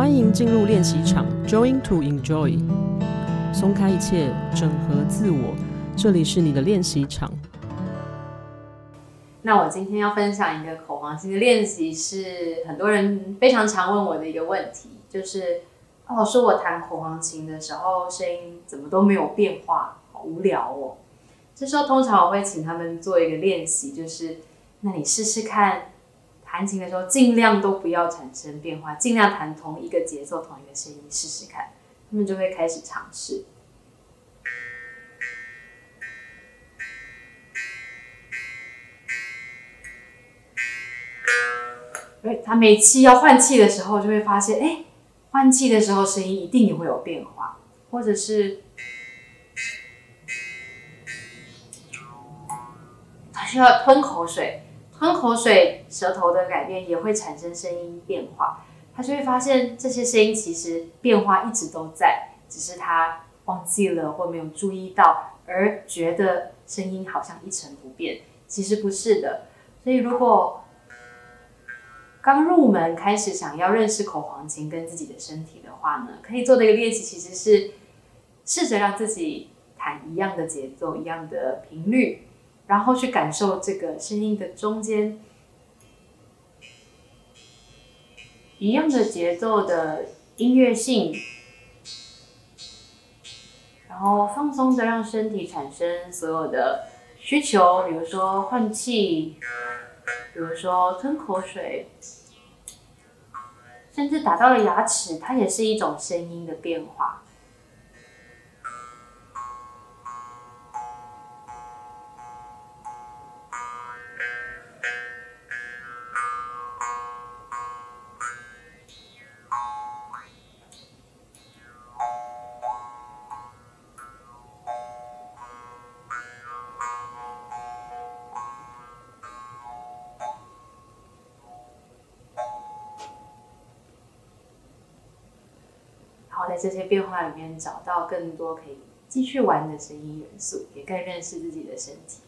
欢迎进入练习场，Join to enjoy，松开一切，整合自我，这里是你的练习场。那我今天要分享一个口黄琴的练习，是很多人非常常问我的一个问题，就是哦，说我弹口黄琴的时候，声音怎么都没有变化，好无聊哦。这时候通常我会请他们做一个练习，就是那你试试看。弹琴的时候，尽量都不要产生变化，尽量弹同一个节奏、同一个声音，试试看，他们就会开始尝试。哎，他每期要换气的时候，就会发现，哎，换气的时候声音一定也会有变化，或者是他需要吞口水。吞口水，舌头的改变也会产生声音变化。他就会发现这些声音其实变化一直都在，只是他忘记了或没有注意到，而觉得声音好像一成不变。其实不是的。所以如果刚入门开始想要认识口黄琴跟自己的身体的话呢，可以做的一个练习其实是试着让自己弹一样的节奏，一样的频率。然后去感受这个声音的中间，一样的节奏的音乐性，然后放松的让身体产生所有的需求，比如说换气，比如说吞口水，甚至打到了牙齿，它也是一种声音的变化。在这些变化里面找到更多可以继续玩的声音元素，也更认识自己的身体。